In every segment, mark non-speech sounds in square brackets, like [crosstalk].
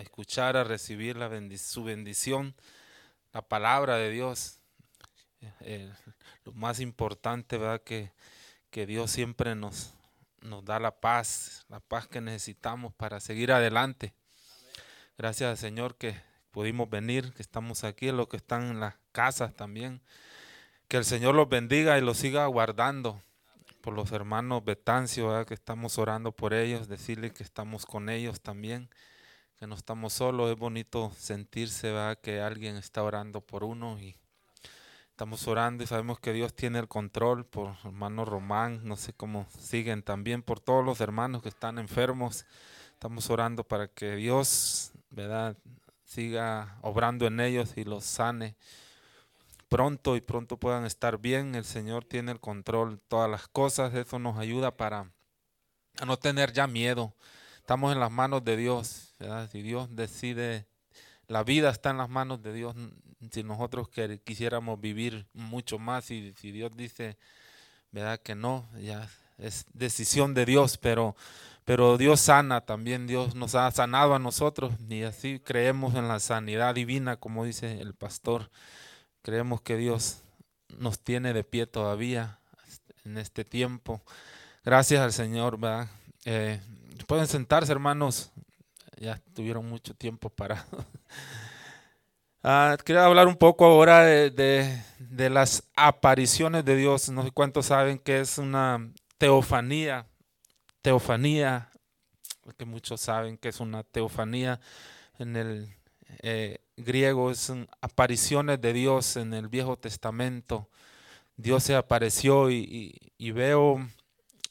escuchar, a recibir la su bendición, la palabra de Dios. Eh, lo más importante, ¿verdad? Que, que Dios siempre nos, nos da la paz, la paz que necesitamos para seguir adelante. Gracias al Señor que pudimos venir, que estamos aquí, los que están en las casas también. Que el Señor los bendiga y los siga guardando por los hermanos Betancio, que estamos orando por ellos, decirles que estamos con ellos también, que no estamos solos. Es bonito sentirse ¿verdad? que alguien está orando por uno y estamos orando y sabemos que Dios tiene el control por hermano Román, no sé cómo siguen también, por todos los hermanos que están enfermos. Estamos orando para que Dios ¿verdad? siga obrando en ellos y los sane pronto y pronto puedan estar bien. El Señor tiene el control de todas las cosas. Eso nos ayuda para no tener ya miedo. Estamos en las manos de Dios. Si Dios decide, la vida está en las manos de Dios. Si nosotros quisiéramos vivir mucho más y si Dios dice, ¿verdad? Que no, ya es decisión de Dios, pero pero Dios sana también, Dios nos ha sanado a nosotros y así creemos en la sanidad divina, como dice el pastor. Creemos que Dios nos tiene de pie todavía en este tiempo. Gracias al Señor, ¿verdad? Eh, pueden sentarse, hermanos. Ya tuvieron mucho tiempo para. [laughs] ah, quería hablar un poco ahora de, de, las apariciones de Dios. No sé cuántos saben que es una teofanía teofanía, que muchos saben que es una teofanía en el eh, griego, es apariciones de Dios en el Viejo Testamento. Dios se apareció y, veo,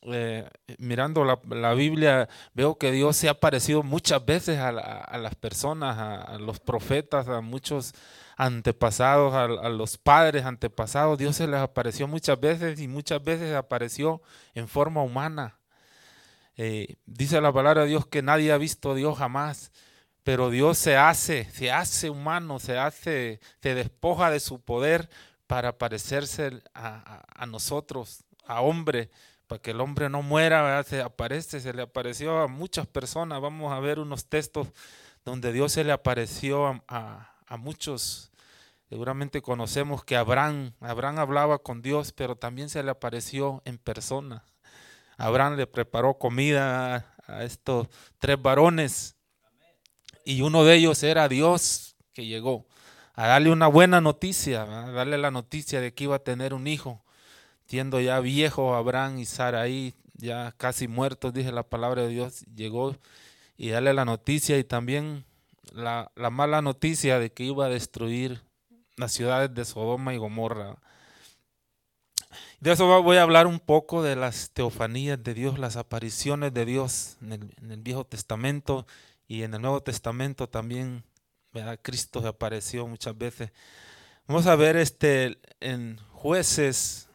eh, mirando la, Biblia, veo que Dios se ha aparecido muchas veces a, las personas, a, los profetas, a muchos antepasados, a, los padres antepasados. Dios se les apareció muchas veces y muchas veces apareció en forma humana. Eh, dice la palabra de Dios que nadie ha visto a Dios jamás, pero Dios se hace, se hace humano, se hace, se despoja de su poder para parecerse a, nosotros, a hombre, para que el hombre no muera, se aparece, se le apareció a muchas personas. Vamos a ver unos textos donde Dios se le apareció a, muchos. Seguramente conocemos que Abraham, Abraham hablaba con Dios, pero también se le apareció en persona. Abraham le preparó comida a estos tres varones y uno de ellos era Dios que llegó a darle una buena noticia, a darle la noticia de que iba a tener un hijo, siendo ya viejo Abraham y Saraí, ya casi muertos, dice la palabra de Dios, llegó y darle la noticia y también la, la mala noticia de que iba a destruir las ciudades de Sodoma y Gomorra. De eso voy a hablar un poco de las teofanías de Dios, las apariciones de Dios en el, Viejo Testamento y en el Nuevo Testamento también. Cristo se apareció muchas veces. Vamos a ver este en jueces,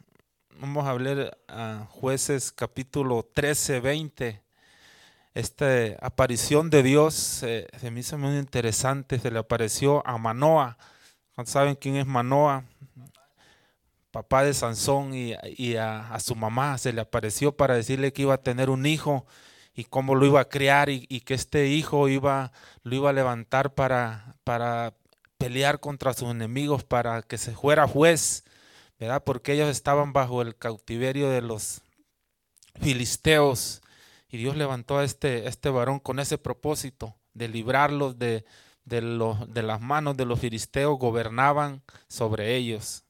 vamos a hablar a jueces capítulo 13, 20. Esta aparición de Dios eh, se me hizo muy interesante, se le apareció a Manoa. ¿Saben quién es Manoa? papá de Sansón y, a, su mamá se le apareció para decirle que iba a tener un hijo y cómo lo iba a criar y, que este hijo iba, lo iba a levantar para, para pelear contra sus enemigos, para que se fuera juez, ¿verdad? Porque ellos estaban bajo el cautiverio de los filisteos y Dios levantó a este, este varón con ese propósito de librarlos de, de, de las manos de los filisteos, gobernaban sobre ellos.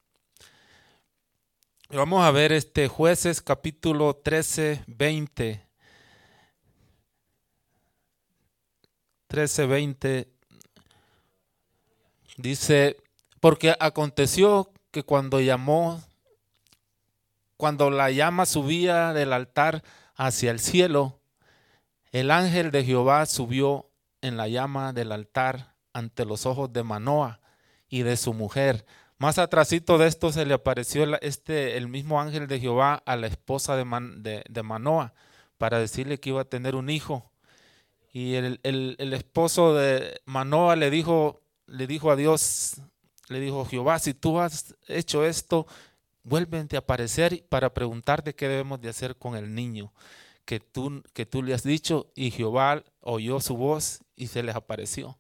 Vamos a ver este jueces capítulo 13, 20. 13, 20. Dice, porque aconteció que cuando llamó, cuando la llama subía del altar hacia el cielo, el ángel de Jehová subió en la llama del altar ante los ojos de Manoa y de su mujer más atrásito de esto se le apareció este, el mismo ángel de Jehová a la esposa de, Manoa para decirle que iba a tener un hijo. Y el, esposo de Manoa le dijo, le dijo a Dios, le dijo, Jehová, si tú has hecho esto, vuélvete a aparecer para preguntarte qué debemos de hacer con el niño que tú, que tú le has dicho. Y Jehová oyó su voz y se les apareció.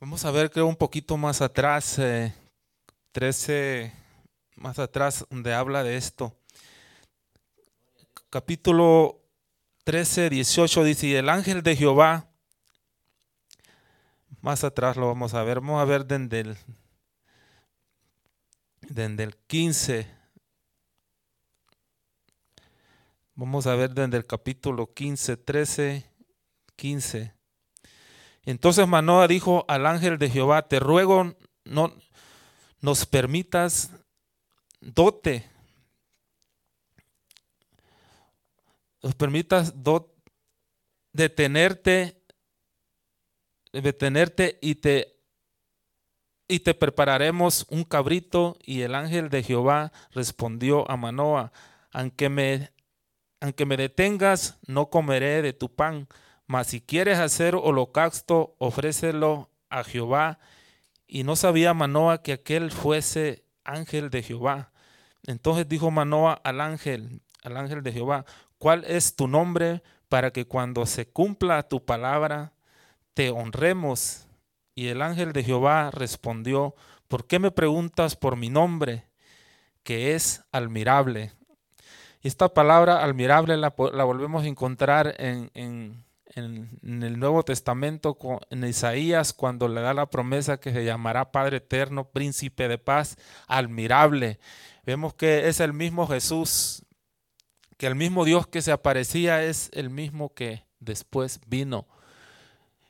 Vamos a ver que un poquito más atrás, 13, eh, más atrás, donde habla de esto. Capítulo 13, 18 dice, y el ángel de Jehová, más atrás lo vamos a ver, vamos a ver desde el, desde el 15. Vamos a ver desde el capítulo 15, 13, 15. Entonces Manoa dijo al ángel de Jehová, te ruego no nos permitas dote, nos permitas detenerte, detenerte y te y te prepararemos un cabrito. Y el ángel de Jehová respondió a Manoa, aunque me, aunque me detengas, no comeré de tu pan mas si quieres hacer holocausto, ofrécelo a Jehová. Y no sabía Manoa que aquel fuese ángel de Jehová. Entonces dijo Manoa al ángel, al ángel de Jehová, ¿cuál es tu nombre para que cuando se cumpla tu palabra te honremos? Y el ángel de Jehová respondió, ¿por qué me preguntas por mi nombre, que es admirable? Esta palabra admirable la, volvemos a encontrar en, en en, el Nuevo Testamento, en Isaías, cuando le da la promesa que se llamará Padre Eterno, Príncipe de Paz, admirable. Vemos que es el mismo Jesús, que el mismo Dios que se aparecía es el mismo que después vino.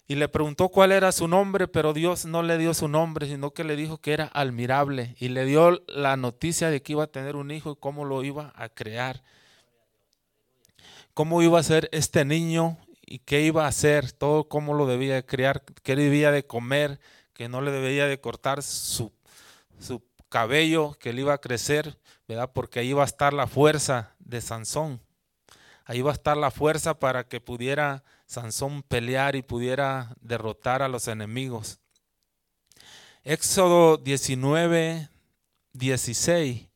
Y le preguntó cuál era su nombre, pero Dios no le dio su nombre, sino que le dijo que era admirable. Y le dio la noticia de que iba a tener un hijo y cómo lo iba a crear. Cómo iba a ser este niño y qué iba a hacer, todo cómo lo debía de criar, qué debía de comer, que no le debía de cortar su, su cabello, que le iba a crecer, ¿verdad? Porque ahí iba a estar la fuerza de Sansón. Ahí iba a estar la fuerza para que pudiera Sansón pelear y pudiera derrotar a los enemigos. Éxodo 19, 16.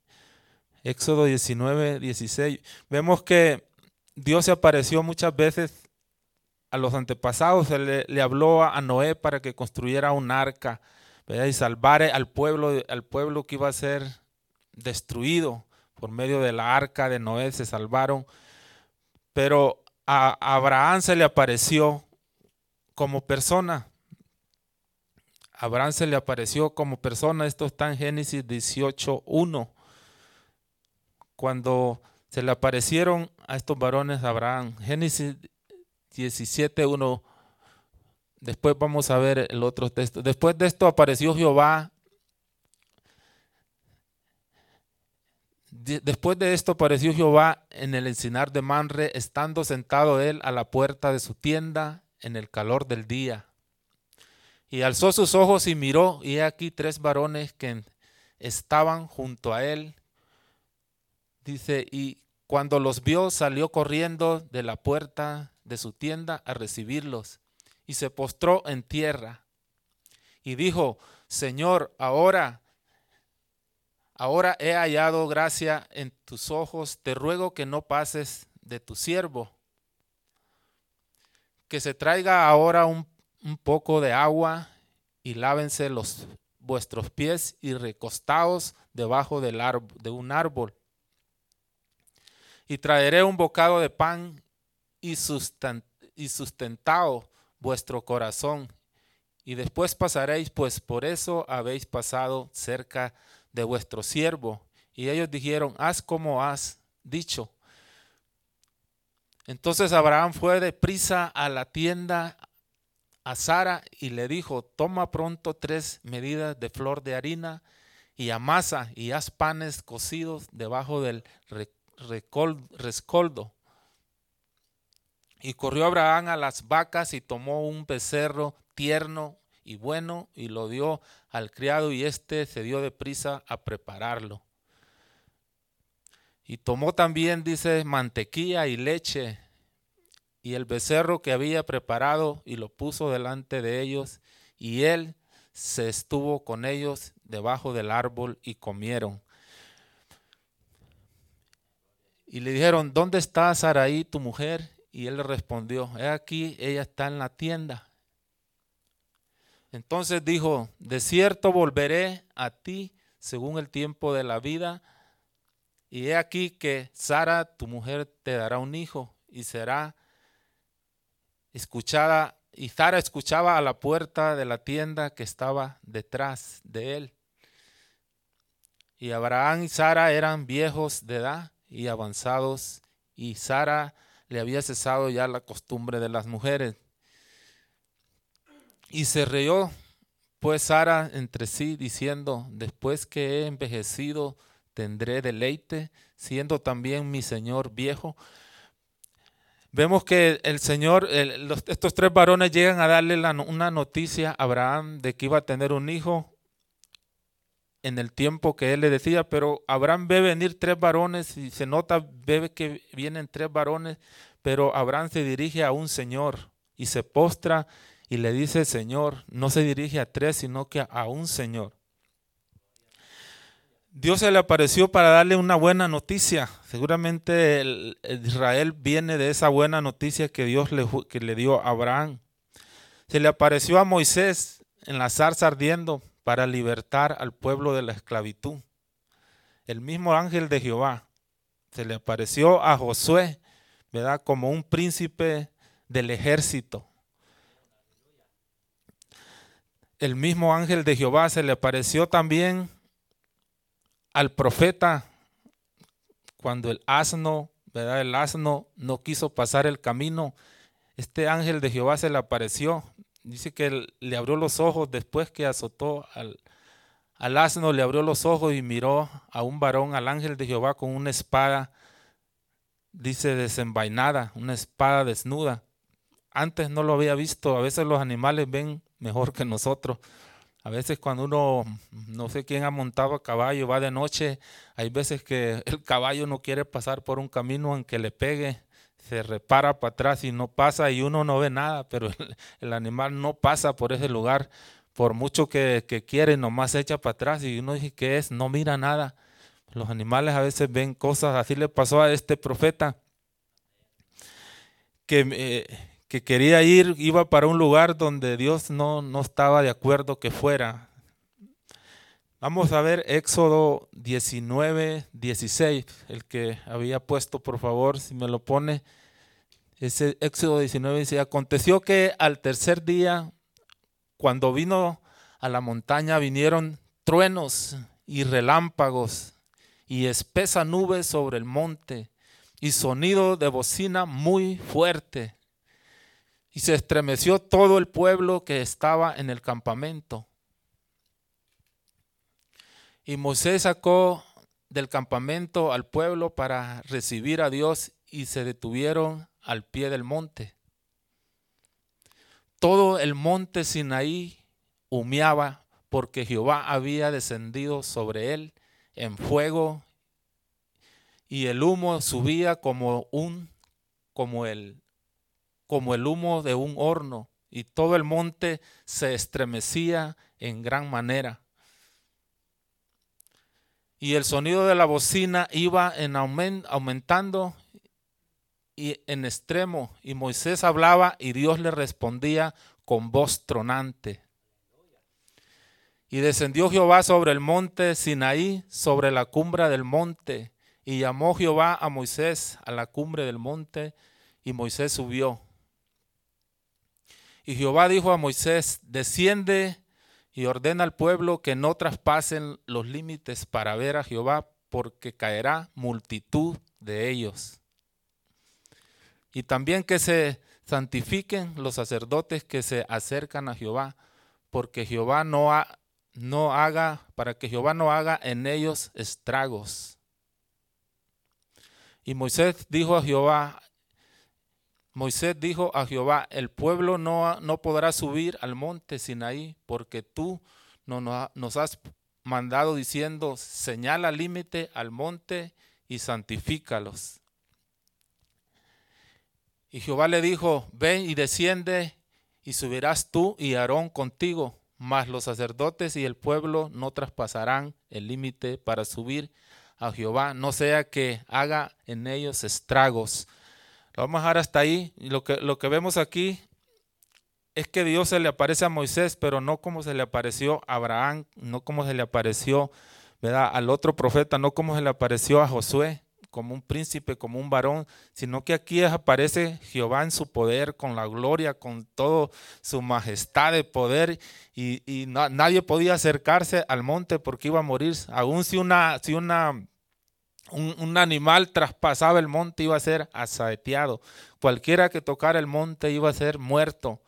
Éxodo 19, 16. Vemos que Dios se apareció muchas veces a los antepasados, le, habló a Noé para que construyera un arca y salvara al pueblo, al pueblo que iba a ser destruido por medio de la arca de Noé, se salvaron. Pero a Abraham se le apareció como persona. Abraham se le apareció como persona. Esto está en Génesis 18.1. Cuando se le aparecieron a estos varones Abraham. Génesis 17.1. Después vamos a ver el otro texto. Después de esto apareció Jehová. Después de esto apareció Jehová en el encinar de Manre, estando sentado él a la puerta de su tienda en el calor del día. Y alzó sus ojos y miró, y he aquí tres varones que estaban junto a él. Dice, y cuando los vio, salió corriendo de la puerta de su tienda a recibirlos y se postró en tierra y dijo, Señor, ahora, ahora he hallado gracia en tus ojos, te ruego que no pases de tu siervo, que se traiga ahora un, poco de agua y lávense los vuestros pies y recostaos debajo del de un árbol. Y traeré un bocado de pan y, sustentado vuestro corazón. Y después pasaréis, pues por eso habéis pasado cerca de vuestro siervo. Y ellos dijeron, haz como has dicho. Entonces Abraham fue de prisa a la tienda a Sara y le dijo, toma pronto tres medidas de flor de harina y amasa y haz panes cocidos debajo del rescoldo y corrió Abraham a las vacas y tomó un becerro tierno y bueno y lo dio al criado y éste se dio de prisa a prepararlo. Y tomó también, dice, mantequilla y leche y el becerro que había preparado y lo puso delante de ellos y él se estuvo con ellos debajo del árbol y comieron. Y le dijeron, ¿dónde está Saraí, tu mujer? Y él le respondió, he aquí, ella está en la tienda. Entonces dijo, de cierto volveré a ti según el tiempo de la vida. Y he aquí que Sara, tu mujer, te dará un hijo y será escuchada. Y Sara escuchaba a la puerta de la tienda que estaba detrás de él. Y Abraham y Sara eran viejos de edad y avanzados, y Sara le había cesado ya la costumbre de las mujeres. Y se rió pues Sara entre sí diciendo, después que he envejecido, tendré deleite, siendo también mi Señor viejo. Vemos que el Señor, estos tres varones llegan a darle una noticia a Abraham de que iba a tener un hijo en el tiempo que él le decía, pero Abraham ve venir tres varones y se nota, ve que vienen tres varones, pero Abraham se dirige a un Señor y se postra y le dice Señor, no se dirige a tres, sino que a un Señor. Dios se le apareció para darle una buena noticia. Seguramente el, Israel viene de esa buena noticia que Dios le, que le dio a Abraham. Se le apareció a Moisés en la zarza ardiendo para libertar al pueblo de la esclavitud. El mismo ángel de Jehová se le apareció a Josué, ¿verdad? Como un príncipe del ejército. El mismo ángel de Jehová se le apareció también al profeta cuando el asno, ¿verdad? El asno no quiso pasar el camino. Este ángel de Jehová se le apareció. Dice que le abrió los ojos después que azotó al, al asno, le abrió los ojos y miró a un varón, al ángel de Jehová, con una espada, dice desenvainada, una espada desnuda. Antes no lo había visto. A veces los animales ven mejor que nosotros. A veces cuando uno, no sé quién ha montado a caballo, va de noche, hay veces que [laughs] el caballo no quiere pasar por un camino en que le pegue, se repara para atrás y no pasa y uno no ve nada, pero el, animal no pasa por ese lugar, por mucho que, que quiere, nomás se echa para atrás y uno dice, ¿qué es? No mira nada. Los animales a veces ven cosas, así le pasó a este profeta, que... Eh, que quería ir, iba para un lugar donde Dios no, no estaba de acuerdo que fuera. Vamos a ver Éxodo 19, 16, el que había puesto, por favor, si me lo pone. Ese Éxodo 19 dice, aconteció que al tercer día, cuando vino a la montaña, vinieron truenos y relámpagos y espesa nube sobre el monte y sonido de bocina muy fuerte y se estremeció todo el pueblo que estaba en el campamento. Y Moisés sacó del campamento al pueblo para recibir a Dios y se detuvieron al pie del monte. Todo el monte Sinaí humeaba porque Jehová había descendido sobre él en fuego y el humo subía como un como el como el humo de un horno, y todo el monte se estremecía en gran manera. Y el sonido de la bocina iba en aumentando y en extremo, y Moisés hablaba y Dios le respondía con voz tronante. Y descendió Jehová sobre el monte Sinaí, sobre la cumbre del monte, y llamó Jehová a Moisés a la cumbre del monte, y Moisés subió. Y Jehová dijo a Moisés, desciende y ordena al pueblo que no traspasen los límites para ver a Jehová, porque caerá multitud de ellos. Y también que se santifiquen los sacerdotes que se acercan a Jehová, porque Jehová no, no haga, para que Jehová no haga en ellos estragos. Y Moisés dijo a Jehová, Moisés dijo a Jehová, el pueblo no, no podrá subir al monte Sinaí, porque tú no, nos has mandado diciendo, señala límite al monte y santifícalos. Y Jehová le dijo, ven y desciende y subirás tú y Aarón contigo, mas los sacerdotes y el pueblo no traspasarán el límite para subir a Jehová, no sea que haga en ellos estragos. Vamos a dejar hasta ahí. Lo que, lo que vemos aquí es que Dios se le aparece a Moisés, pero no como se le apareció a Abraham, no como se le apareció ¿verdad? al otro profeta, no como se le apareció a Josué, como un príncipe, como un varón, sino que aquí aparece Jehová en su poder, con la gloria, con toda su majestad de poder, y, nadie podía acercarse al monte porque iba a morir. Aún si, una, si una, un, animal traspasaba el monte, iba a ser asaeteado. Cualquiera que tocara el monte iba a ser muerto.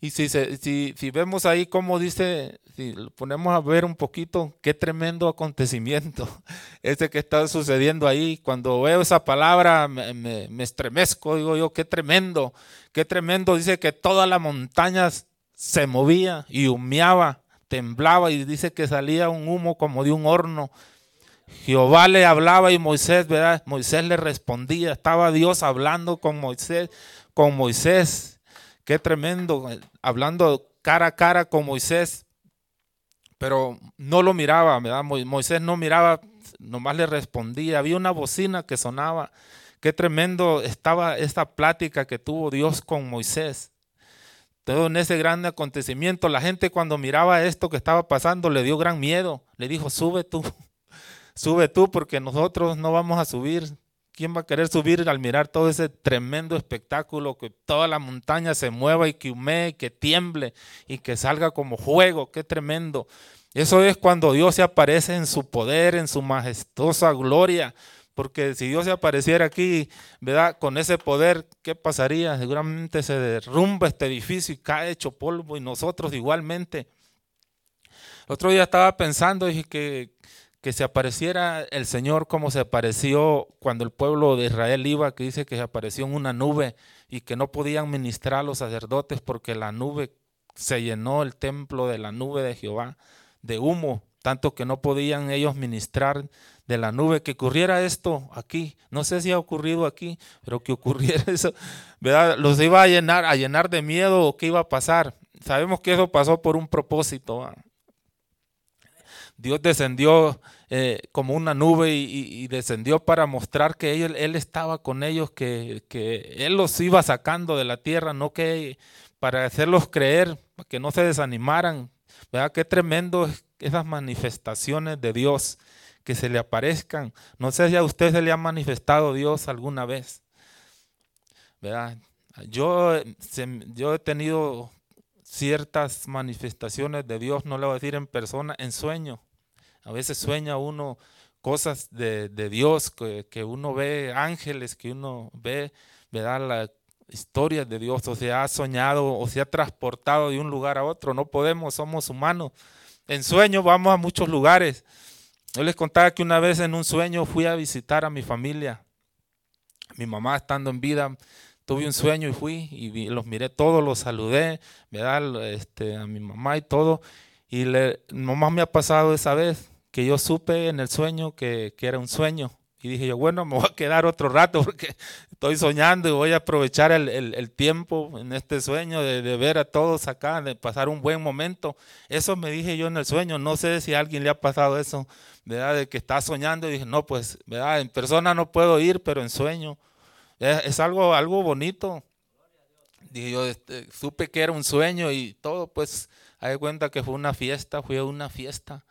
Y si, si, si vemos ahí cómo dice, si ponemos a ver un poquito, qué tremendo acontecimiento [laughs] este que está sucediendo ahí. Cuando veo esa palabra me, me, estremezco, digo yo, qué tremendo, qué tremendo. Dice que toda la montaña se movía y humeaba, temblaba y dice que salía un humo como de un horno. Jehová le hablaba y Moisés, ¿verdad? Moisés le respondía. Estaba Dios hablando con Moisés, con Moisés Qué tremendo, hablando cara a cara con Moisés, pero no lo miraba, ¿verdad? Moisés no miraba, nomás le respondía. Había una bocina que sonaba. Qué tremendo estaba esta plática que tuvo Dios con Moisés. Todo en ese gran acontecimiento, la gente cuando miraba esto que estaba pasando le dio gran miedo. Le dijo, sube tú, sube tú porque nosotros no vamos a subir. ¿Quién va a querer subir al mirar todo ese tremendo espectáculo, que toda la montaña se mueva y que humee, que tiemble y que salga como fuego? Qué tremendo. Eso es cuando Dios se aparece en su poder, en su majestuosa gloria. Porque si Dios se apareciera aquí, ¿verdad? Con ese poder, ¿qué pasaría? Seguramente se derrumba este edificio y cae hecho polvo y nosotros igualmente. El otro día estaba pensando, dije que que se apareciera el Señor como se apareció cuando el pueblo de Israel iba, que dice que se apareció en una nube y que no podían ministrar a los sacerdotes porque la nube se llenó el templo de la nube de Jehová de humo, tanto que no podían ellos ministrar de la nube. Que ocurriera esto aquí, no sé si ha ocurrido aquí, pero que ocurriera [laughs] eso, ¿verdad? Los iba a llenar, a llenar de miedo o qué iba a pasar. Sabemos que eso pasó por un propósito. Dios descendió eh, como una nube y, descendió para mostrar que él, estaba con ellos, que, Él los iba sacando de la tierra, no que para hacerlos creer, para que no se desanimaran. ¿Verdad? Qué tremendo esas manifestaciones de Dios que se le aparezcan. No sé si a usted se le ha manifestado Dios alguna vez. ¿Verdad? Yo, yo he tenido ciertas manifestaciones de Dios, no le voy a decir en persona, en sueño. A veces sueña uno cosas de, Dios, que, uno ve ángeles, que uno ve, ¿verdad? La historia de Dios, o se ha soñado o se ha transportado de un lugar a otro. No podemos, somos humanos. En sueño vamos a muchos lugares. Yo les contaba que una vez en un sueño fui a visitar a mi familia. Mi mamá estando en vida, tuve un sueño y fui y los miré todos, los saludé, ¿verdad? Este, a mi mamá y todo. Y le, nomás me ha pasado esa vez que yo supe en el sueño que, era un sueño. Y dije yo, bueno, me voy a quedar otro rato porque estoy soñando y voy a aprovechar el, tiempo en este sueño de, ver a todos acá, de pasar un buen momento. Eso me dije yo en el sueño. No sé si a alguien le ha pasado eso, ¿verdad? De que está soñando y dije, no, pues, ¿verdad? En persona no puedo ir, pero en sueño. Es, algo, algo bonito. Dije yo, este, supe que era un sueño y todo, pues, hay cuenta que fue una fiesta, fue una fiesta.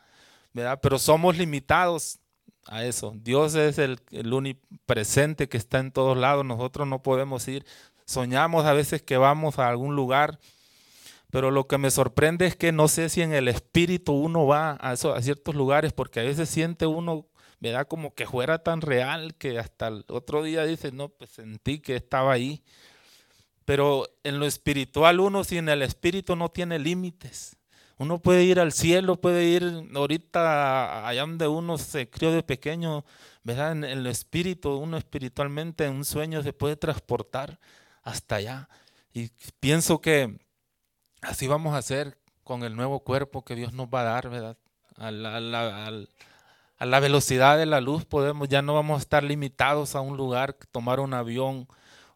Pero somos limitados a eso. Dios es el, el presente que está en todos lados. Nosotros no podemos ir. Soñamos a veces que vamos a algún lugar, pero lo que me sorprende es que no sé si en el espíritu uno va a, ciertos lugares, porque a veces siente uno, da Como que fuera tan real que hasta el otro día dice, no, pues sentí que estaba ahí. Pero en lo espiritual uno, si en el espíritu no tiene límites. Uno puede ir al cielo, puede ir ahorita allá donde uno se crió de pequeño, ¿verdad? En el espíritu, uno espiritualmente en un sueño se puede transportar hasta allá. Y pienso que así vamos a hacer con el nuevo cuerpo que Dios nos va a dar, ¿verdad? A la, velocidad de la luz podemos, ya no vamos a estar limitados a un lugar, tomar un avión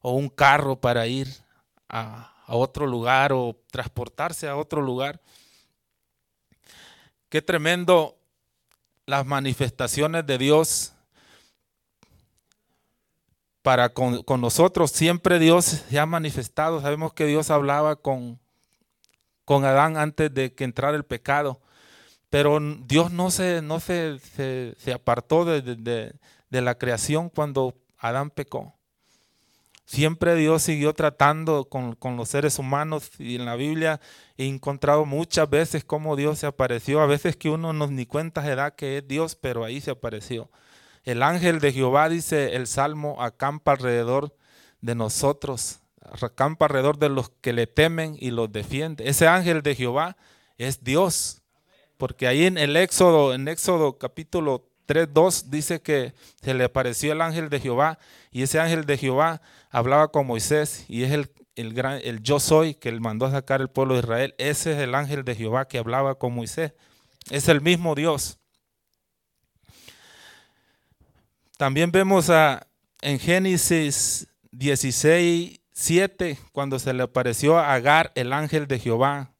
o un carro para ir a otro lugar o transportarse a otro lugar. Qué tremendo las manifestaciones de Dios para con, nosotros. Siempre Dios se ha manifestado. Sabemos que Dios hablaba con, con Adán antes de que entrara el pecado. Pero Dios no se, no se, se, apartó de, de, la creación cuando Adán pecó. Siempre Dios siguió tratando con, con, los seres humanos y en la Biblia he encontrado muchas veces cómo Dios se apareció. A veces que uno no ni cuenta se da que es Dios, pero ahí se apareció. El ángel de Jehová, dice el Salmo, acampa alrededor de nosotros, acampa alrededor de los que le temen y los defiende. Ese ángel de Jehová es Dios. Porque ahí en el Éxodo, en Éxodo capítulo 3, 2, dice que se le apareció el ángel de Jehová y ese ángel de Jehová hablaba con Moisés y es el, el, gran, el yo soy que él mandó a sacar el pueblo de Israel. Ese es el ángel de Jehová que hablaba con Moisés. Es el mismo Dios. También vemos a, en Génesis 16, 7, cuando se le apareció a Agar el ángel de Jehová,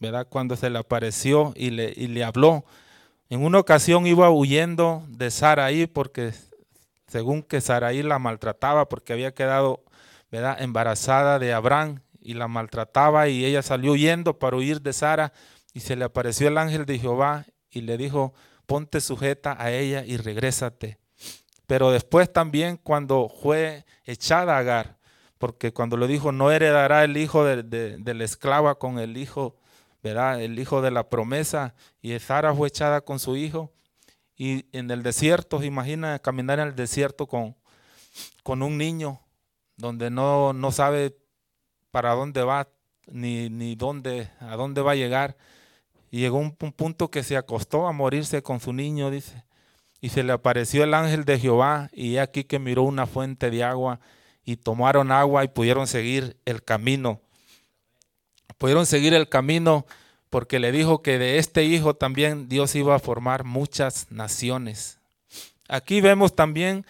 ¿verdad? Cuando se le apareció y le, y le habló. En una ocasión iba huyendo de Saraí porque según que Saraí la maltrataba porque había quedado ¿verdad? embarazada de Abraham y la maltrataba y ella salió huyendo para huir de Sara y se le apareció el ángel de Jehová y le dijo, ponte sujeta a ella y regrésate. Pero después también cuando fue echada Agar, porque cuando le dijo, no heredará el hijo de, la esclava con el hijo, ¿verdad? El hijo de la promesa, y Sara fue echada con su hijo. Y en el desierto, imagina caminar en el desierto con, con un niño, donde no, no sabe para dónde va, ni, ni dónde, a dónde va a llegar. Y llegó un punto que se acostó a morirse con su niño, dice. Y se le apareció el ángel de Jehová y aquí que miró una fuente de agua y tomaron agua y pudieron seguir el camino. Pudieron seguir el camino porque le dijo que de este hijo también Dios iba a formar muchas naciones. Aquí vemos también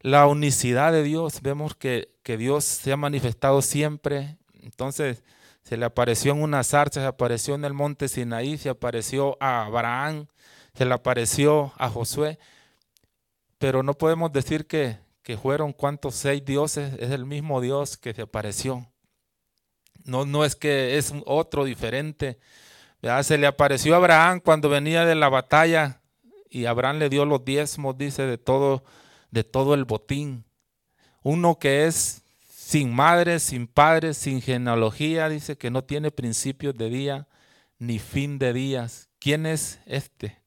la unicidad de Dios, vemos que, que Dios se ha manifestado siempre. Entonces se le apareció en una zarza, se apareció en el monte Sinaí, se apareció a Abraham, se le apareció a Josué, pero no podemos decir que, que fueron cuantos seis dioses, es el mismo Dios que se apareció. No, no es que es otro diferente. Se le apareció a Abraham cuando venía de la batalla y Abraham le dio los diezmos, dice, de todo, de todo el botín. Uno que es sin madre, sin padre, sin genealogía, dice que no tiene principios de día ni fin de días. ¿Quién es este?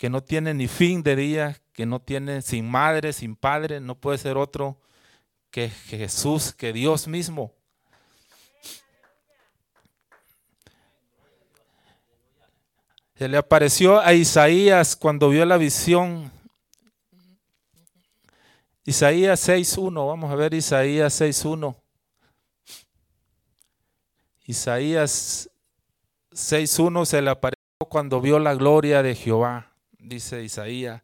que no tiene ni fin de día, que no tiene sin madre, sin padre, no puede ser otro que Jesús, que Dios mismo. Se le apareció a Isaías cuando vio la visión. Isaías 6.1, vamos a ver Isaías 6.1. Isaías 6.1 se le apareció cuando vio la gloria de Jehová dice Isaías.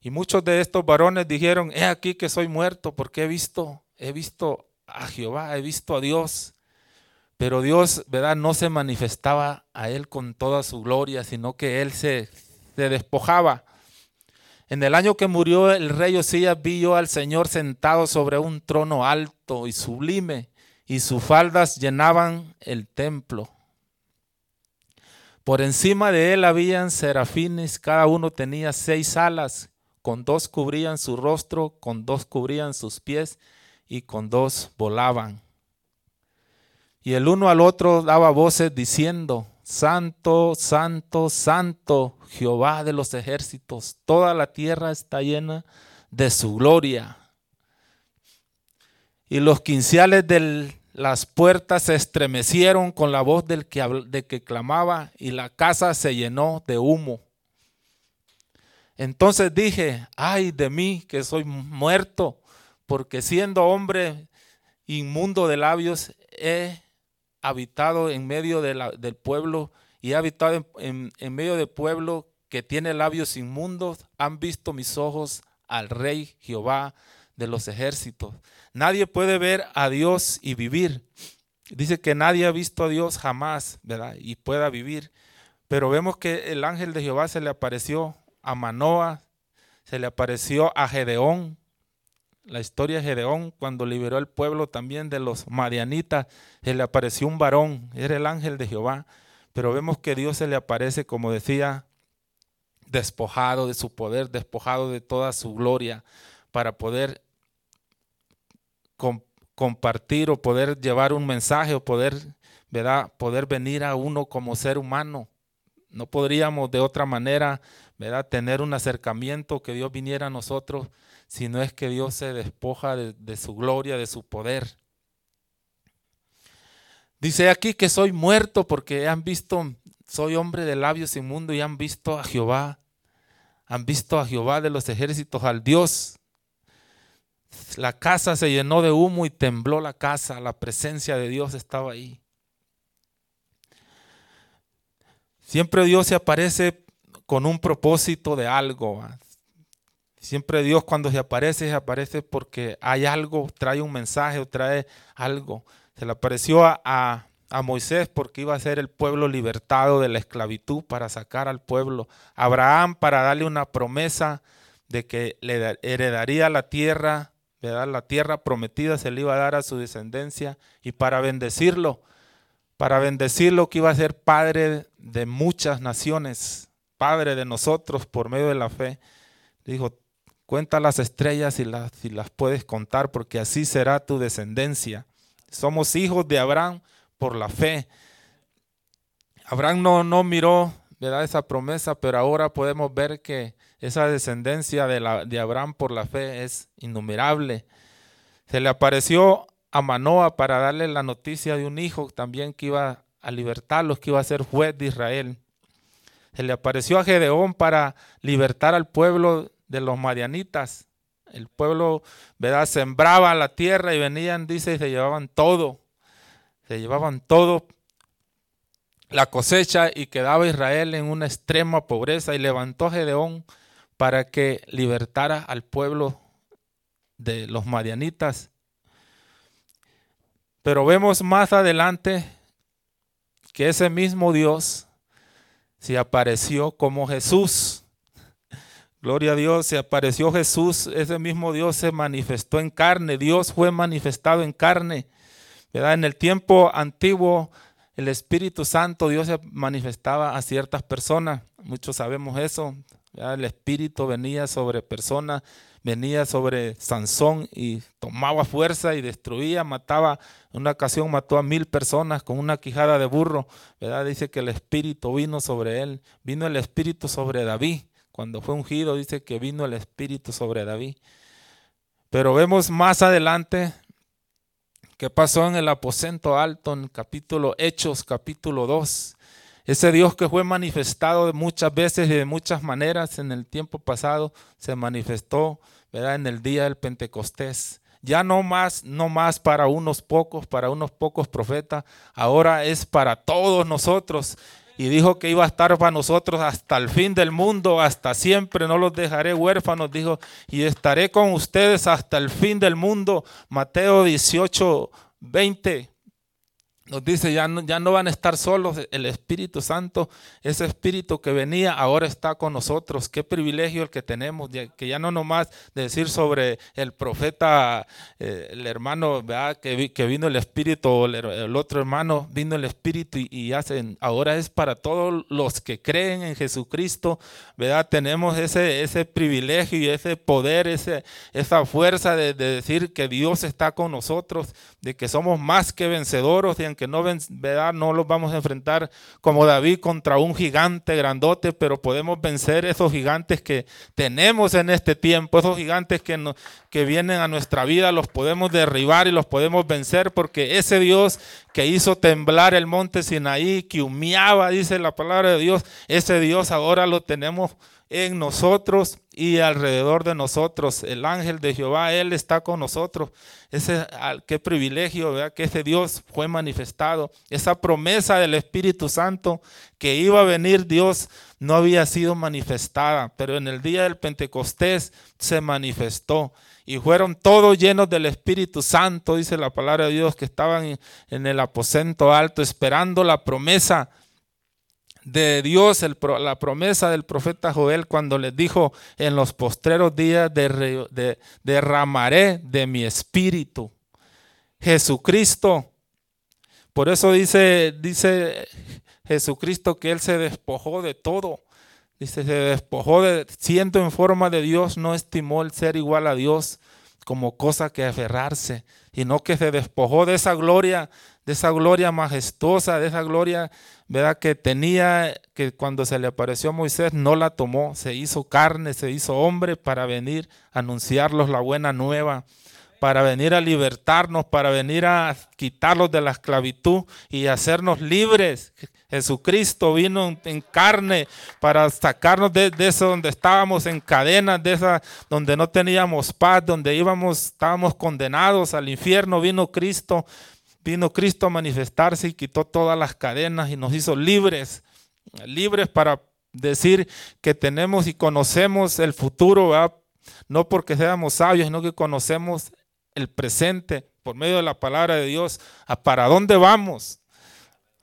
Y muchos de estos varones dijeron, he aquí que soy muerto porque he visto, he visto a Jehová, he visto a Dios. Pero Dios, ¿verdad? No se manifestaba a él con toda su gloria, sino que él se, se despojaba. En el año que murió el rey Osías vi yo al Señor sentado sobre un trono alto y sublime, y sus faldas llenaban el templo. Por encima de él habían serafines, cada uno tenía seis alas, con dos cubrían su rostro, con dos cubrían sus pies y con dos volaban. Y el uno al otro daba voces diciendo, Santo, Santo, Santo, Jehová de los ejércitos, toda la tierra está llena de su gloria. Y los quinciales del las puertas se estremecieron con la voz del que, de que clamaba y la casa se llenó de humo. Entonces dije, ay de mí que soy muerto, porque siendo hombre inmundo de labios he habitado en medio del pueblo y habitado en, en medio del pueblo que tiene labios inmundos. Han visto mis ojos al rey Jehová de los ejércitos. Nadie puede ver a Dios y vivir. Dice que nadie ha visto a Dios jamás, ¿verdad? Y pueda vivir. Pero vemos que el ángel de Jehová se le apareció a Manoa, se le apareció a Gedeón, la historia de Gedeón, cuando liberó al pueblo también de los madianitas, se le apareció un varón, era el ángel de Jehová, pero vemos que Dios se le aparece, como decía, despojado de su poder, despojado de toda su gloria, para poder compartir o poder llevar un mensaje o poder, ¿verdad? poder venir a uno como ser humano. No podríamos de otra manera ¿verdad? tener un acercamiento que Dios viniera a nosotros, si no es que Dios se despoja de, su gloria, de su poder. Dice aquí que soy muerto porque han visto, soy hombre de labios inmundos y han visto a Jehová, han visto a Jehová de los ejércitos, al Dios la casa se llenó de humo y tembló la casa. La presencia de Dios estaba ahí. Siempre Dios se aparece con un propósito de algo. Siempre Dios cuando se aparece, se aparece porque hay algo, trae un mensaje o trae algo. Se le apareció a, a, Moisés porque iba a ser el pueblo libertado de la esclavitud para sacar al pueblo. Abraham para darle una promesa de que le heredaría la tierra la tierra prometida se le iba a dar a su descendencia y para bendecirlo, para bendecirlo que iba a ser padre de muchas naciones, padre de nosotros por medio de la fe. Dijo, cuenta las estrellas y las, si las puedes contar porque así será tu descendencia. Somos hijos de Abraham por la fe. Abraham no, no miró ¿verdad? esa promesa, pero ahora podemos ver que esa descendencia de, la, de Abraham por la fe es innumerable. Se le apareció a Manoa para darle la noticia de un hijo también que iba a libertarlos, que iba a ser juez de Israel. Se le apareció a Gedeón para libertar al pueblo de los madianitas. El pueblo, ¿verdad? Sembraba la tierra y venían, dice, y se llevaban todo. Se llevaban todo la cosecha y quedaba Israel en una extrema pobreza y levantó Gedeón para que libertara al pueblo de los madianitas. Pero vemos más adelante que ese mismo Dios se apareció como Jesús. Gloria a Dios, se apareció Jesús, ese mismo Dios se manifestó en carne, Dios fue manifestado en carne. En el tiempo antiguo, el Espíritu Santo, Dios se manifestaba a ciertas personas, muchos sabemos eso, el espíritu venía sobre personas, venía sobre Sansón y tomaba fuerza y destruía, mataba, en una ocasión mató a mil personas con una quijada de burro. Dice que el espíritu vino sobre él, vino el espíritu sobre David, cuando fue ungido dice que vino el espíritu sobre David. Pero vemos más adelante qué pasó en el aposento alto en capítulo Hechos, capítulo 2. Ese Dios que fue manifestado muchas veces y de muchas maneras en el tiempo pasado, se manifestó en el día del Pentecostés. Ya no más, no más para unos pocos, para unos pocos profetas, ahora es para todos nosotros. Y dijo que iba a estar para nosotros hasta el fin del mundo, hasta siempre, no los dejaré huérfanos, dijo, y estaré con ustedes hasta el fin del mundo. Mateo 18, 20 nos dice, ya no, ya no van a estar solos, el Espíritu Santo, ese Espíritu que venía, ahora está con nosotros. Qué privilegio el que tenemos, que ya no nomás decir sobre el profeta, eh, el hermano, ¿verdad? Que, que, vino el Espíritu, el, otro hermano, vino el Espíritu y, hacen, ahora es para todos los que creen en Jesucristo, ¿verdad? Tenemos ese, ese privilegio y ese poder, ese, esa fuerza de, de decir que Dios está con nosotros, de que somos más que vencedores, que no, no los vamos a enfrentar como David contra un gigante grandote, pero podemos vencer esos gigantes que tenemos en este tiempo, esos gigantes que, que vienen a nuestra vida, los podemos derribar y los podemos vencer porque ese Dios que hizo temblar el monte Sinaí, que humeaba, dice la palabra de Dios, ese Dios ahora lo tenemos en nosotros y alrededor de nosotros. El ángel de Jehová, Él está con nosotros. Ese, qué privilegio, ¿verdad? Que ese Dios fue manifestado. Esa promesa del Espíritu Santo que iba a venir Dios no había sido manifestada, pero en el día del Pentecostés se manifestó. Y fueron todos llenos del Espíritu Santo, dice la palabra de Dios, que estaban en el aposento alto esperando la promesa de Dios, la promesa del profeta Joel cuando les dijo, en los postreros días derramaré de mi espíritu. Jesucristo, por eso dice, dice Jesucristo que Él se despojó de todo. Dice, se despojó de, siendo en forma de Dios, no estimó el ser igual a Dios como cosa que aferrarse, y no que se despojó de esa gloria, de esa gloria majestuosa, de esa gloria, ¿verdad? Que tenía, que cuando se le apareció a Moisés no la tomó, se hizo carne, se hizo hombre para venir a anunciarlos la buena nueva, para venir a libertarnos, para venir a quitarlos de la esclavitud y hacernos libres. Jesucristo vino en carne para sacarnos de, eso donde estábamos en cadenas, de esa donde no teníamos paz, donde íbamos, estábamos condenados al infierno. Vino Cristo, vino Cristo a manifestarse y quitó todas las cadenas y nos hizo libres, libres para decir que tenemos y conocemos el futuro, no porque seamos sabios, sino que conocemos el presente por medio de la palabra de Dios, para dónde vamos,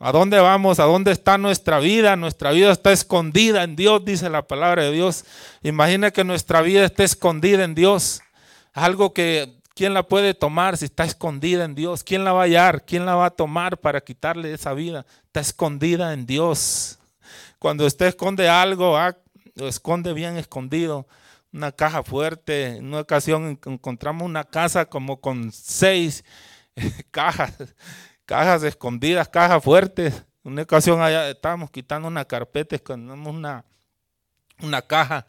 ¿A dónde vamos? ¿A dónde está nuestra vida? Nuestra vida está escondida en Dios, dice la palabra de Dios. Imagina que nuestra vida esté escondida en Dios. Algo que, ¿quién la puede tomar si está escondida en Dios? ¿Quién la va a hallar? ¿Quién la va a tomar para quitarle esa vida? Está escondida en Dios. Cuando usted esconde algo, ah, lo esconde bien escondido. Una caja fuerte. En una ocasión encontramos una casa como con seis [laughs] cajas cajas escondidas, cajas fuertes. Una ocasión allá estábamos quitando una carpeta, escondemos una, una caja,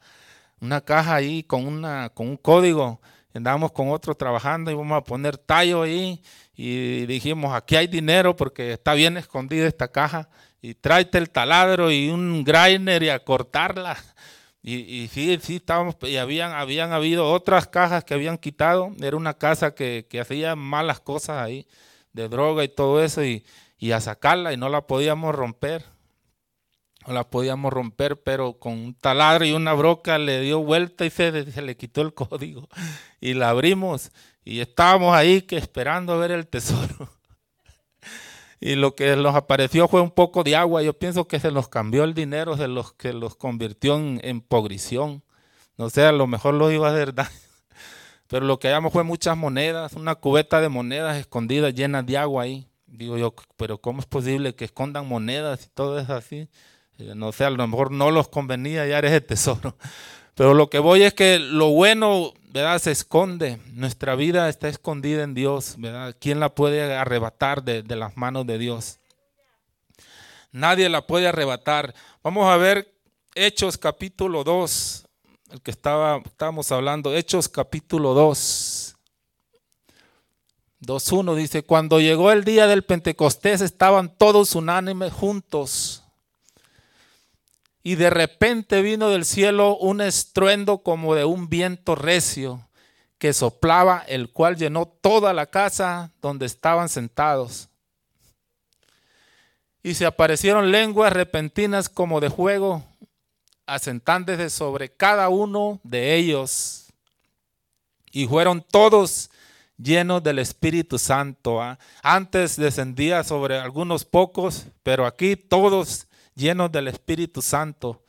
una caja ahí con, una, con un código. Andábamos con otro trabajando y vamos a poner tallo ahí y dijimos, aquí hay dinero porque está bien escondida esta caja y tráete el taladro y un grinder y a cortarla. [laughs] Y, y, sí, sí, estábamos, y habían, habían habido otras cajas que habían quitado. Era una casa que, que hacía malas cosas ahí de droga y todo eso y, a sacarla y no la podíamos romper. No la podíamos romper, pero con un taladro y una broca le dio vuelta y se, le quitó el [laughs] código. Y la abrimos y estábamos ahí que esperando a ver el tesoro. [laughs] Y lo que nos apareció fue un poco de agua. Yo pienso que se nos cambió el dinero, se los que los convirtió en, en No sé, a lo mejor lo iba a hacer [laughs] daño. Pero lo que hallamos fue muchas monedas, una cubeta de monedas escondidas llenas de agua ahí. Digo yo, pero ¿cómo es posible que escondan monedas y todo eso así? No sé, a lo mejor no los convenía hallar ese tesoro. [laughs] Pero lo que voy es que lo bueno, ¿verdad? Se esconde. Nuestra vida está escondida en Dios, ¿verdad? ¿Quién la puede arrebatar de, de las manos de Dios? Nadie la puede arrebatar. Vamos a ver Hechos capítulo 2 el que estaba, estábamos hablando, Hechos capítulo 2. 2.1 dice, cuando llegó el día del Pentecostés estaban todos unánimes juntos. Y de repente vino del cielo un estruendo como de un viento recio que soplaba, el cual llenó toda la casa donde estaban sentados. Y se aparecieron lenguas repentinas como de fuego asentándose sobre cada uno de ellos. Y fueron todos llenos del Espíritu Santo. ¿ah? Antes descendía sobre algunos pocos, pero aquí todos llenos del Espíritu Santo.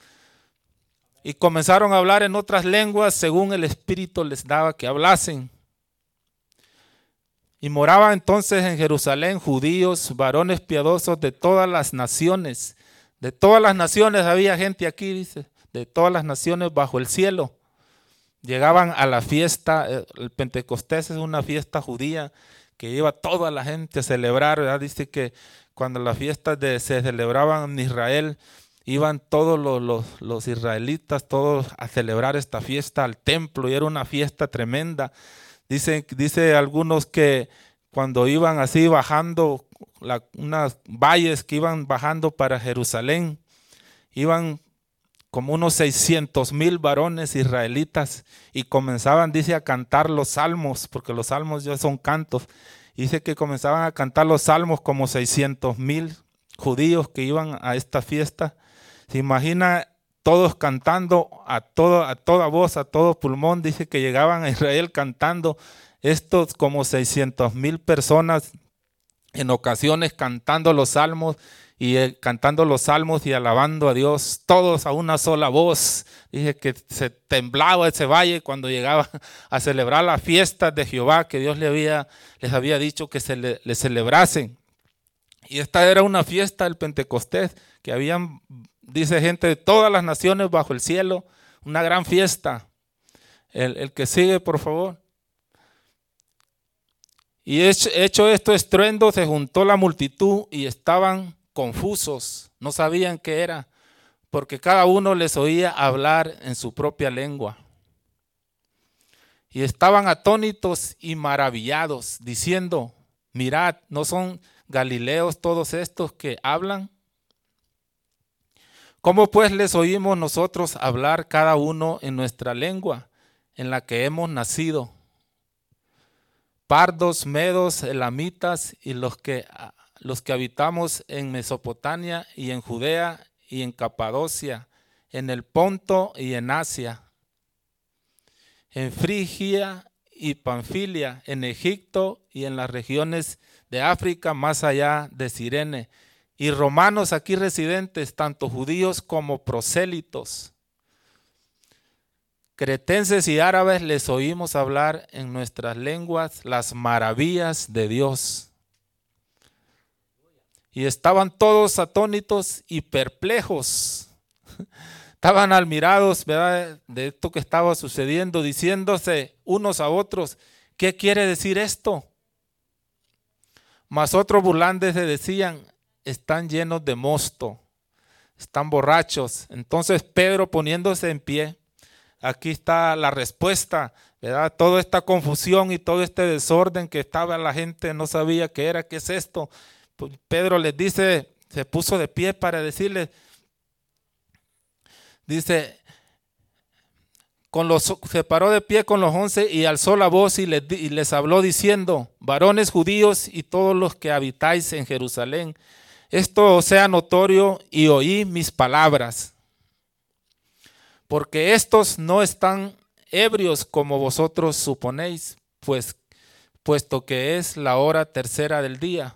Y comenzaron a hablar en otras lenguas según el Espíritu les daba que hablasen. Y moraba entonces en Jerusalén judíos, varones piadosos de todas las naciones. De todas las naciones había gente aquí, dice de todas las naciones bajo el cielo. Llegaban a la fiesta, eh, el Pentecostés es una fiesta judía que iba toda la gente a celebrar, Dice que cuando las fiestas se celebraban en Israel, iban todos los, israelitas, todos a celebrar esta fiesta al templo y era una fiesta tremenda. Dice, dice algunos que cuando iban así bajando, unas valles que iban bajando para Jerusalén, iban como unos 600 mil varones israelitas y comenzaban, dice, a cantar los salmos, porque los salmos ya son cantos. Dice que comenzaban a cantar los salmos como 600 mil judíos que iban a esta fiesta. Se imagina todos cantando a, todo, a toda voz, a todo pulmón. Dice que llegaban a Israel cantando estos como 600 mil personas en ocasiones cantando los salmos y eh, cantando los salmos y alabando a Dios, todos a una sola voz. Dije que se temblaba ese valle cuando llegaba a celebrar la fiesta de Jehová que Dios le había, les había dicho que se le, celebrasen. Y esta era una fiesta del Pentecostés, que habían, dice gente de todas las naciones bajo el cielo, una gran fiesta. El, el que sigue, por favor. Y hecho esto estruendo, se juntó la multitud y estaban confusos, no sabían qué era, porque cada uno les oía hablar en su propia lengua. Y estaban atónitos y maravillados, diciendo, mirad, ¿no son galileos todos estos que hablan? ¿Cómo pues les oímos nosotros hablar cada uno en nuestra lengua, en la que hemos nacido? Pardos, medos, elamitas y los que los que habitamos en Mesopotamia y en Judea y en Capadocia, en el Ponto y en Asia, en Frigia y Panfilia, en Egipto y en las regiones de África más allá de Sirene, y romanos aquí residentes, tanto judíos como prosélitos. Cretenses y árabes les oímos hablar en nuestras lenguas las maravillas de Dios. Y estaban todos atónitos y perplejos. [laughs] Estaban admirados de esto que estaba sucediendo, diciéndose unos a otros, ¿qué quiere decir esto? Mas otros burlantes le decían, están llenos de mosto, están borrachos. Entonces Pedro poniéndose en pie, aquí está la respuesta. Toda esta confusión y todo este desorden que estaba la gente, no sabía qué era, qué es esto. Pues, Pedro les dice, se puso de pie para decirles, dice, con los, se paró de pie con los once y alzó la voz y les, habló diciendo, varones judíos y todos los que habitáis en Jerusalén, esto sea notorio y oí mis palabras, porque estos no están ebrios como vosotros suponéis, pues puesto que es la hora tercera del día.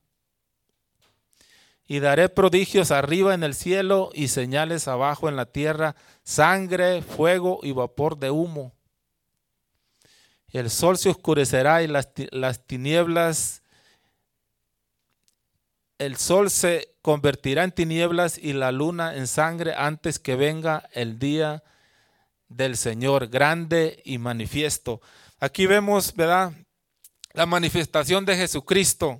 y daré prodigios arriba en el cielo y señales abajo en la tierra, sangre, fuego y vapor de humo. El sol se oscurecerá y las, las tinieblas, el sol se convertirá en tinieblas y la luna en sangre antes que venga el día del Señor, grande y manifiesto. Aquí vemos, ¿verdad? La manifestación de Jesucristo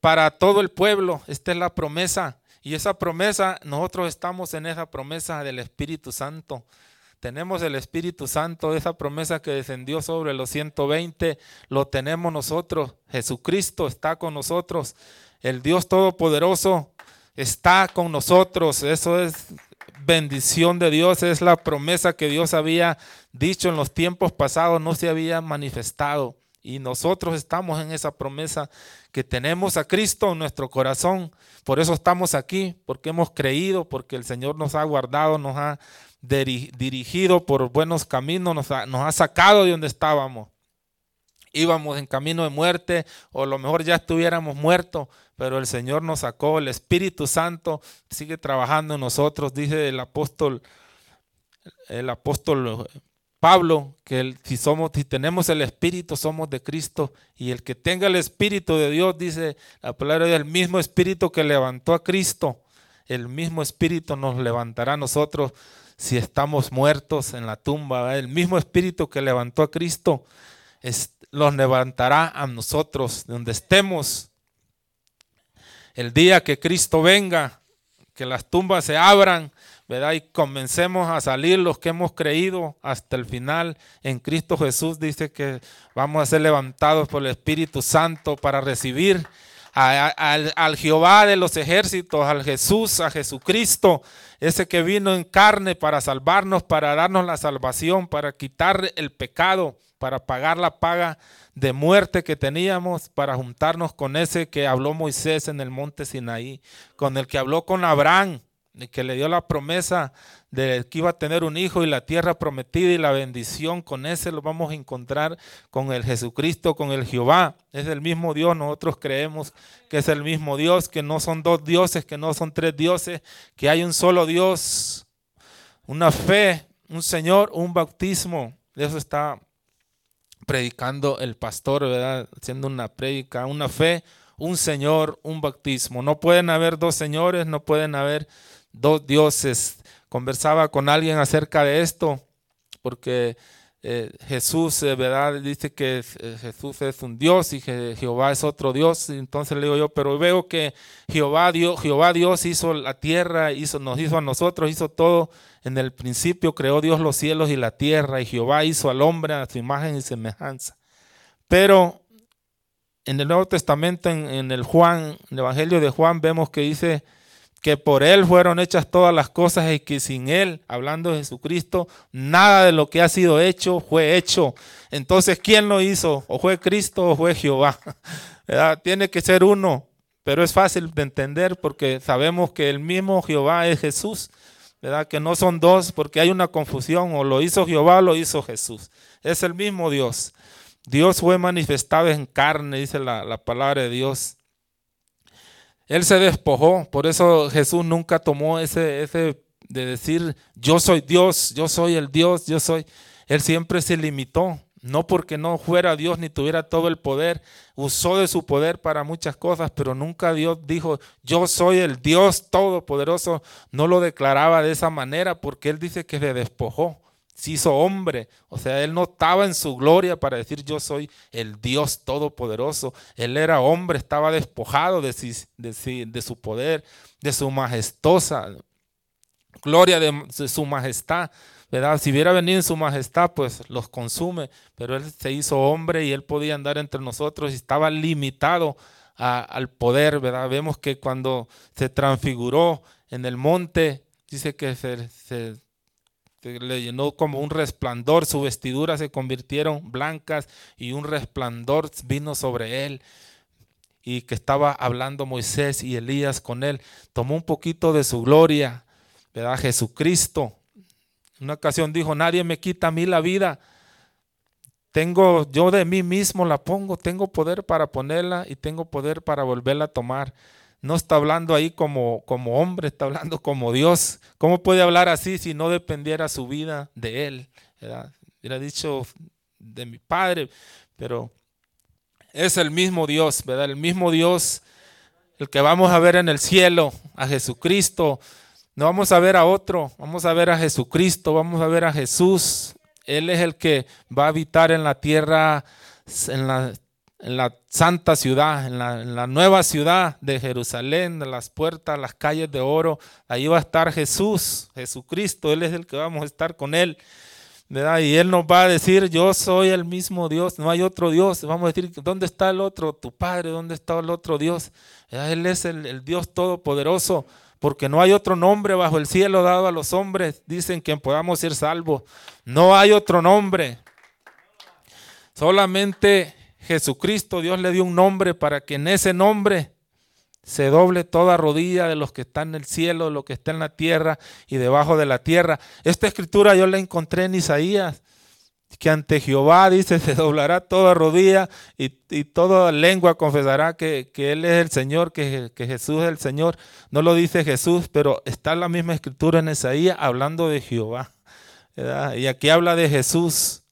para todo el pueblo. Esta es la promesa. Y esa promesa, nosotros estamos en esa promesa del Espíritu Santo. Tenemos el Espíritu Santo, esa promesa que descendió sobre los 120, lo tenemos nosotros. Jesucristo está con nosotros. El Dios Todopoderoso está con nosotros. Eso es bendición de Dios, es la promesa que Dios había dicho en los tiempos pasados, no se había manifestado. Y nosotros estamos en esa promesa que tenemos a Cristo en nuestro corazón. Por eso estamos aquí, porque hemos creído, porque el Señor nos ha guardado, nos ha dirigido por buenos caminos, nos ha, sacado de donde estábamos. Íbamos en camino de muerte o a lo mejor ya estuviéramos muertos, pero el Señor nos sacó, el Espíritu Santo sigue trabajando en nosotros, dice el apóstol, el apóstol Pablo, que si somos, si tenemos el Espíritu, somos de Cristo, y el que tenga el Espíritu de Dios, dice la palabra del mismo Espíritu que levantó a Cristo, el mismo Espíritu nos levantará a nosotros si estamos muertos en la tumba. El mismo Espíritu que levantó a Cristo los levantará a nosotros donde estemos. El día que Cristo venga, que las tumbas se abran, ¿verdad? Y comencemos a salir los que hemos creído hasta el final en Cristo Jesús. Dice que vamos a ser levantados por el Espíritu Santo para recibir al, Jehová de los ejércitos, al Jesús, a Jesucristo, ese que vino en carne para salvarnos, para darnos la salvación, para quitar el pecado, para pagar la paga de muerte que teníamos, para juntarnos con ese que habló Moisés en el monte Sinaí, con el que habló con Abraham, que le dio la promesa de que iba a tener un hijo y la tierra prometida y la bendición, con ese lo vamos a encontrar con el Jesucristo, con el Jehová. Es el mismo Dios, nosotros creemos que es el mismo Dios, que no son dos dioses, que no son tres dioses, que hay un solo Dios, una fe, un Señor, un bautismo. Eso está predicando el pastor, ¿verdad? Haciendo una prédica, una fe, un Señor, un bautismo. No pueden haber dos señores, no pueden haber dos dioses conversaba con alguien acerca de esto, porque eh, Jesús, de ¿verdad? Dice que eh, Jesús es un Dios y que Jehová es otro Dios. Entonces le digo yo, pero veo que Jehová Dios, Jehová Dios hizo la tierra, hizo, nos hizo a nosotros, hizo todo. En el principio creó Dios los cielos y la tierra y Jehová hizo al hombre a su imagen y semejanza. Pero en el Nuevo Testamento, en, en el Juan, en el Evangelio de Juan, vemos que dice que por Él fueron hechas todas las cosas y que sin Él, hablando de Jesucristo, nada de lo que ha sido hecho fue hecho. Entonces, ¿quién lo hizo? ¿O fue Cristo o fue Jehová? [laughs] Tiene que ser uno, pero es fácil de entender porque sabemos que el mismo Jehová es Jesús. ¿verdad? Que no son dos porque hay una confusión, o lo hizo Jehová o lo hizo Jesús. Es el mismo Dios. Dios fue manifestado en carne, dice la, la palabra de Dios. Él se despojó, por eso Jesús nunca tomó ese, ese de decir, yo soy Dios, yo soy el Dios, yo soy. Él siempre se limitó, no porque no fuera Dios ni tuviera todo el poder, usó de su poder para muchas cosas, pero nunca Dios dijo, yo soy el Dios todopoderoso, no lo declaraba de esa manera porque él dice que se despojó se hizo hombre. O sea, él no estaba en su gloria para decir yo soy el Dios todopoderoso. Él era hombre, estaba despojado de, de, su poder, de su majestosa gloria, de, su majestad. ¿verdad? Si hubiera venido en su majestad, pues los consume. Pero él se hizo hombre y él podía andar entre nosotros y estaba limitado al poder. ¿verdad? Vemos que cuando se transfiguró en el monte, dice que se le llenó como un resplandor, sus vestiduras se convirtieron blancas y un resplandor vino sobre él. Y que estaba hablando Moisés y Elías con él, tomó un poquito de su gloria, ¿verdad? Jesucristo. Una ocasión dijo, nadie me quita a mí la vida. Tengo, yo de mí mismo la pongo, tengo poder para ponerla y tengo poder para volverla a tomar no está hablando ahí como, como hombre, está hablando como Dios. ¿Cómo puede hablar así si no dependiera su vida de Él? Hubiera dicho de mi Padre, pero es el mismo Dios, ¿verdad? El mismo Dios, el que vamos a ver en el cielo, a Jesucristo. No vamos a ver a otro, vamos a ver a Jesucristo, vamos a ver a Jesús. Él es el que va a habitar en la tierra, en la en la santa ciudad, en la, nueva ciudad de Jerusalén, de las puertas, las calles de oro. Ahí va a estar Jesús, Jesucristo, Él es el que vamos a estar con Él. ¿verdad? Y Él nos va a decir, yo soy el mismo Dios, no hay otro Dios. Vamos a decir, ¿dónde está el otro? Tu Padre, ¿dónde está el otro Dios? Él es el, el Dios Todopoderoso, porque no hay otro nombre bajo el cielo dado a los hombres, dicen que podamos ser salvos. No hay otro nombre. Solamente Jesucristo, Dios le dio un nombre para que en ese nombre se doble toda rodilla de los que están en el cielo, de los que están en la tierra y debajo de la tierra. Esta escritura yo la encontré en Isaías, que ante Jehová dice, [laughs] se doblará toda rodilla y, toda lengua confesará que, Él es el Señor, que, que, Jesús es el Señor. No lo dice Jesús, pero está la misma escritura en Isaías hablando de Jehová. Y aquí habla de Jesús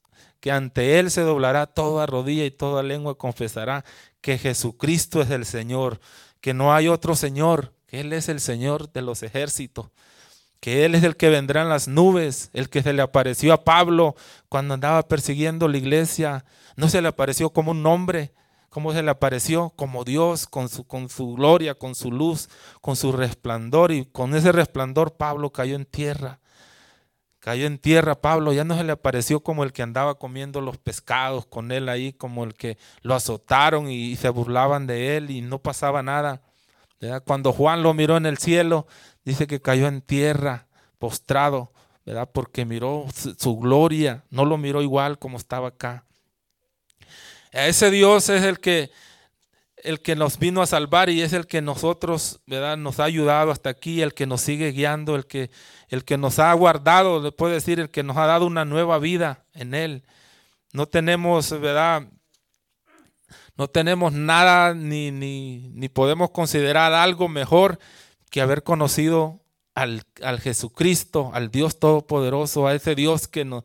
que ante Él se doblará toda rodilla y toda lengua confesará que Jesucristo es el Señor, que no hay otro Señor, que Él es el Señor de los ejércitos, que Él es el que vendrá en las nubes, el que se le apareció a Pablo cuando andaba persiguiendo la iglesia, no se le apareció como un hombre, como se le apareció como Dios, con su, con su gloria, con su luz, con su resplandor, y con ese resplandor Pablo cayó en tierra cayó en tierra Pablo, ya no se le apareció como el que andaba comiendo los pescados con él ahí, como el que lo azotaron y se burlaban de él y no pasaba nada. Cuando Juan lo miró en el cielo, dice que cayó en tierra, postrado, ¿verdad? Porque miró su gloria, no lo miró igual como estaba acá. Ese Dios es el que el que nos vino a salvar y es el que nosotros, ¿verdad? Nos ha ayudado hasta aquí, el que nos sigue guiando, el que, el que nos ha guardado, le puede decir, el que nos ha dado una nueva vida en Él. No tenemos, ¿verdad? No tenemos nada ni, ni, ni podemos considerar algo mejor que haber conocido al, al, Jesucristo, al Dios Todopoderoso, a ese Dios que nos,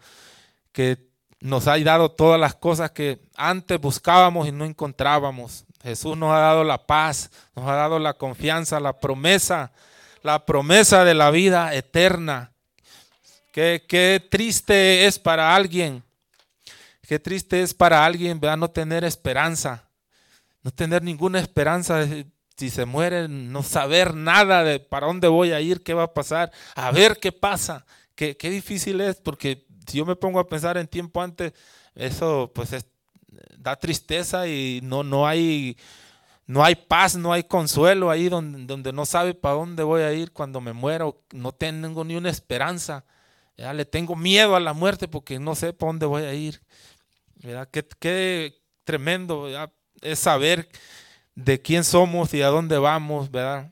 que nos ha dado todas las cosas que antes buscábamos y no encontrábamos. Jesús nos ha dado la paz, nos ha dado la confianza, la promesa, la promesa de la vida eterna. Qué, qué triste es para alguien, qué triste es para alguien ¿verdad? no tener esperanza, no tener ninguna esperanza si se muere, no saber nada de para dónde voy a ir, qué va a pasar, a ver qué pasa. Qué, qué difícil es, porque si yo me pongo a pensar en tiempo antes, eso pues es, da tristeza y no, no, hay, no hay paz, no hay consuelo ahí donde, donde no sabe para dónde voy a ir cuando me muero, no tengo ni una esperanza. Ya le tengo miedo a la muerte porque no sé para dónde voy a ir. Qué, qué, tremendo es saber de quién somos y a dónde vamos, ¿verdad?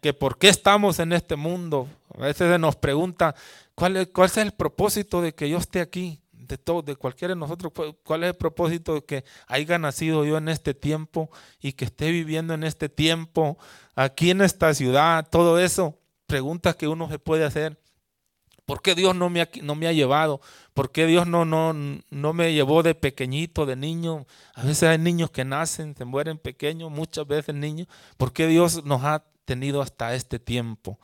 Que por qué estamos en este mundo. A veces se nos pregunta, ¿cuál es, ¿cuál es el propósito de que yo esté aquí? De todo, de cualquiera de nosotros, cuál es el propósito de que haya nacido yo en este tiempo y que esté viviendo en este tiempo, aquí en esta ciudad, todo eso, preguntas que uno se puede hacer. ¿Por qué Dios no me ha, no me ha llevado? ¿Por qué Dios no, no, no me llevó de pequeñito, de niño? A veces hay niños que nacen, se mueren pequeños, muchas veces niños. ¿Por qué Dios nos ha tenido hasta este tiempo?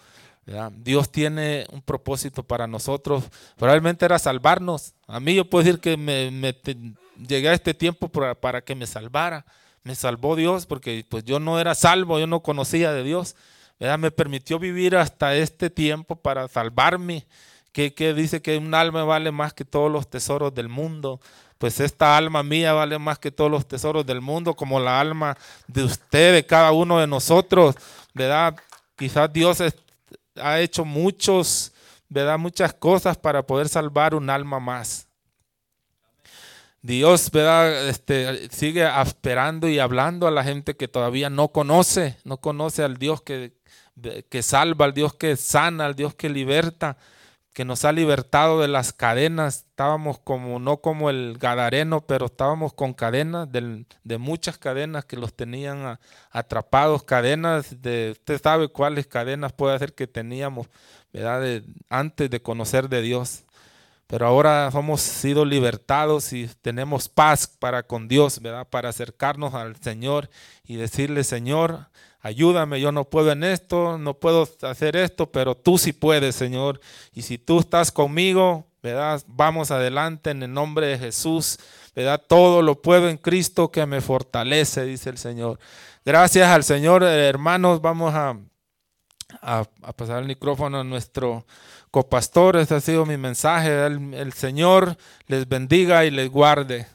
Dios tiene un propósito para nosotros. Probablemente era salvarnos. A mí yo puedo decir que me, llegué a este tiempo para, que me salvara. Me salvó Dios porque pues yo no era salvo, yo no conocía de Dios. Me permitió vivir hasta este tiempo para salvarme. Que, que dice que un alma vale más que todos los tesoros del mundo. Pues esta alma mía vale más que todos los tesoros del mundo, como la alma de usted, de cada uno de nosotros. ¿verdad? Quizás Dios ha hecho muchos, ¿verdad? muchas cosas para poder salvar un alma más. Dios ¿verdad? Este, sigue esperando y hablando a la gente que todavía no conoce, no conoce al Dios que, que salva, al Dios que sana, al Dios que liberta, que nos ha libertado de las cadenas. Estábamos como, no como el Gadareno, pero estábamos con cadenas, de, muchas cadenas que los tenían atrapados, cadenas de, usted sabe cuáles cadenas puede ser que teníamos, antes de conocer de Dios. Pero ahora hemos sido libertados y tenemos paz para con Dios, ¿verdad? Para acercarnos al Señor y decirle, Señor, ayúdame, yo no puedo en esto, no puedo hacer esto, pero tú sí puedes, Señor. Y si tú estás conmigo, ¿verdad? Vamos adelante en el nombre de Jesús, ¿verdad? Todo lo puedo en Cristo que me fortalece, dice el Señor. Gracias al Señor, hermanos, vamos a, a, pasar el micrófono a nuestro copastor. Este ha sido mi mensaje. el Señor les bendiga y les guarde.